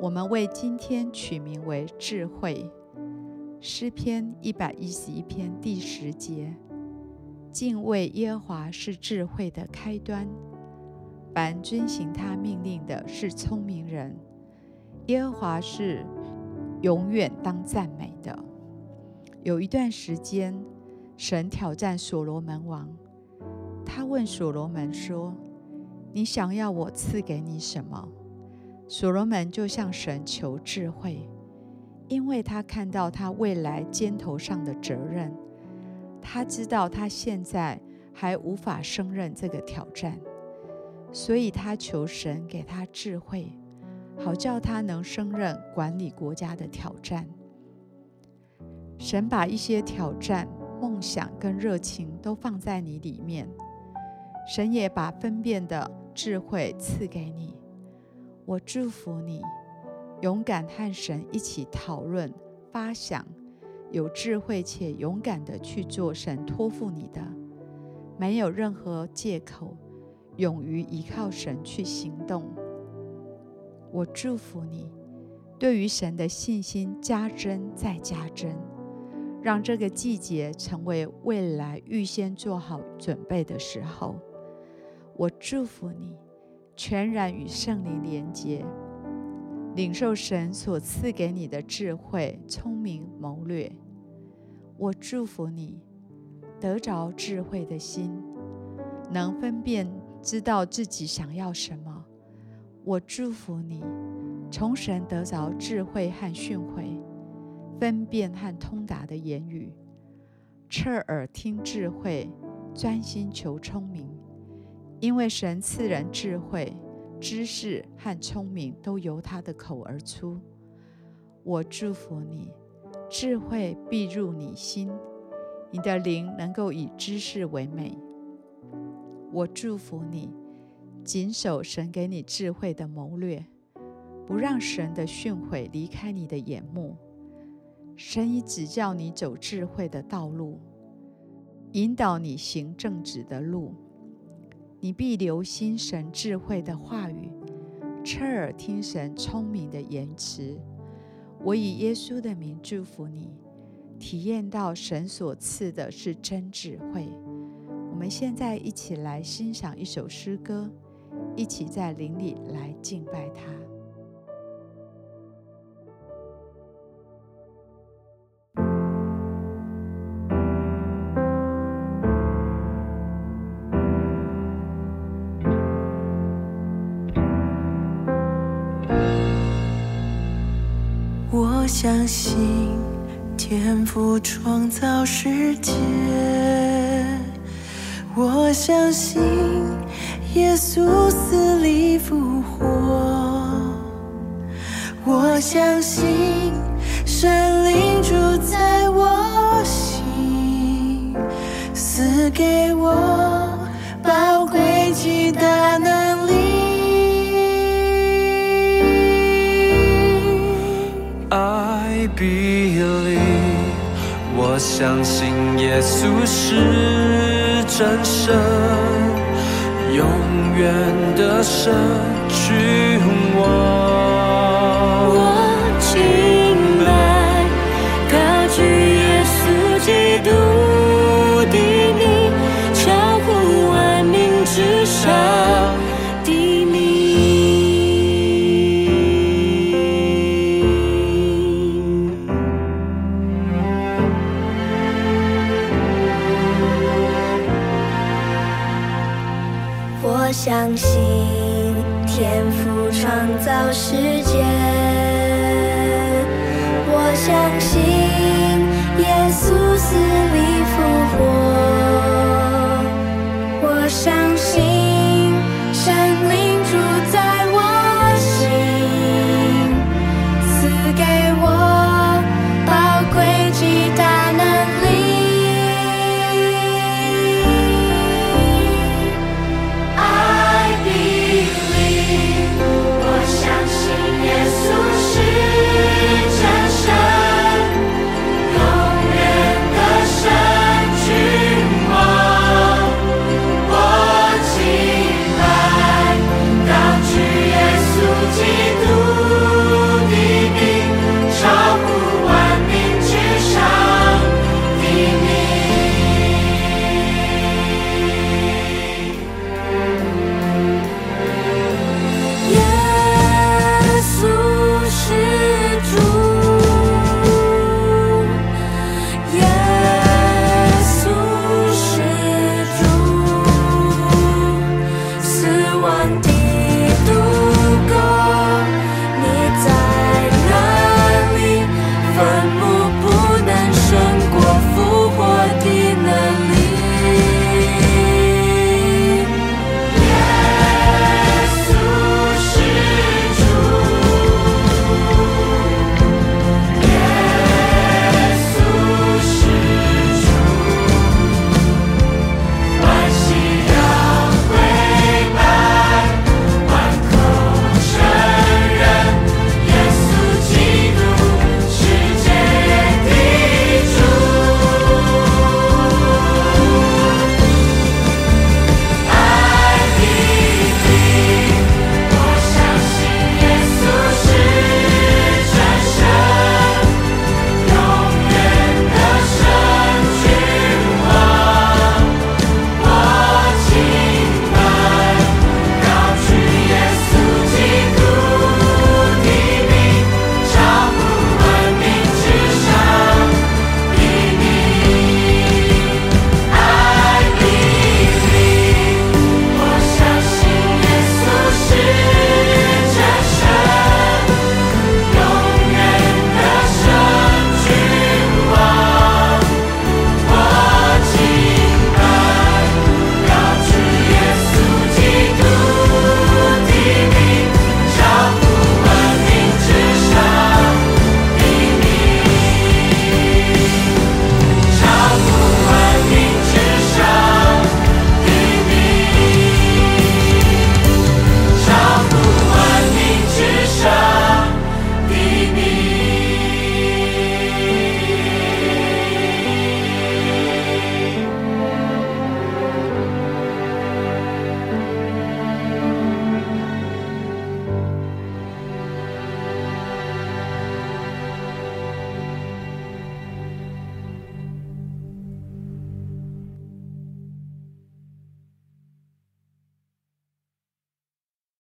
我们为今天取名为智慧。诗篇一百一十一篇第十节。敬畏耶和华是智慧的开端，凡遵行他命令的是聪明人。耶和华是永远当赞美的。有一段时间，神挑战所罗门王，他问所罗门说：“你想要我赐给你什么？”所罗门就向神求智慧，因为他看到他未来肩头上的责任。他知道他现在还无法胜任这个挑战，所以他求神给他智慧，好叫他能胜任管理国家的挑战。神把一些挑战、梦想跟热情都放在你里面，神也把分辨的智慧赐给你。我祝福你，勇敢和神一起讨论、发想。有智慧且勇敢地去做神托付你的，没有任何借口，勇于依靠神去行动。我祝福你，对于神的信心加增再加增，让这个季节成为未来预先做好准备的时候。我祝福你，全然与圣灵连结，领受神所赐给你的智慧、聪明、谋略。我祝福你，得着智慧的心，能分辨知道自己想要什么。我祝福你，从神得着智慧和训诲，分辨和通达的言语，侧耳听智慧，专心求聪明。因为神赐人智慧、知识和聪明，都由他的口而出。我祝福你。智慧必入你心，你的灵能够以知识为美。我祝福你，谨守神给你智慧的谋略，不让神的训诲离开你的眼目。神已指教你走智慧的道路，引导你行正直的路。你必留心神智慧的话语，侧耳听神聪明的言辞。我以耶稣的名祝福你，体验到神所赐的是真智慧。我们现在一起来欣赏一首诗歌，一起在灵里来敬拜他。相信天赋创造世界，我相信耶稣死里复活，我相信神灵住在我心，赐给我相信耶稣是真神，永远的神，君王。我相信天赋创造世界，我相信耶稣死。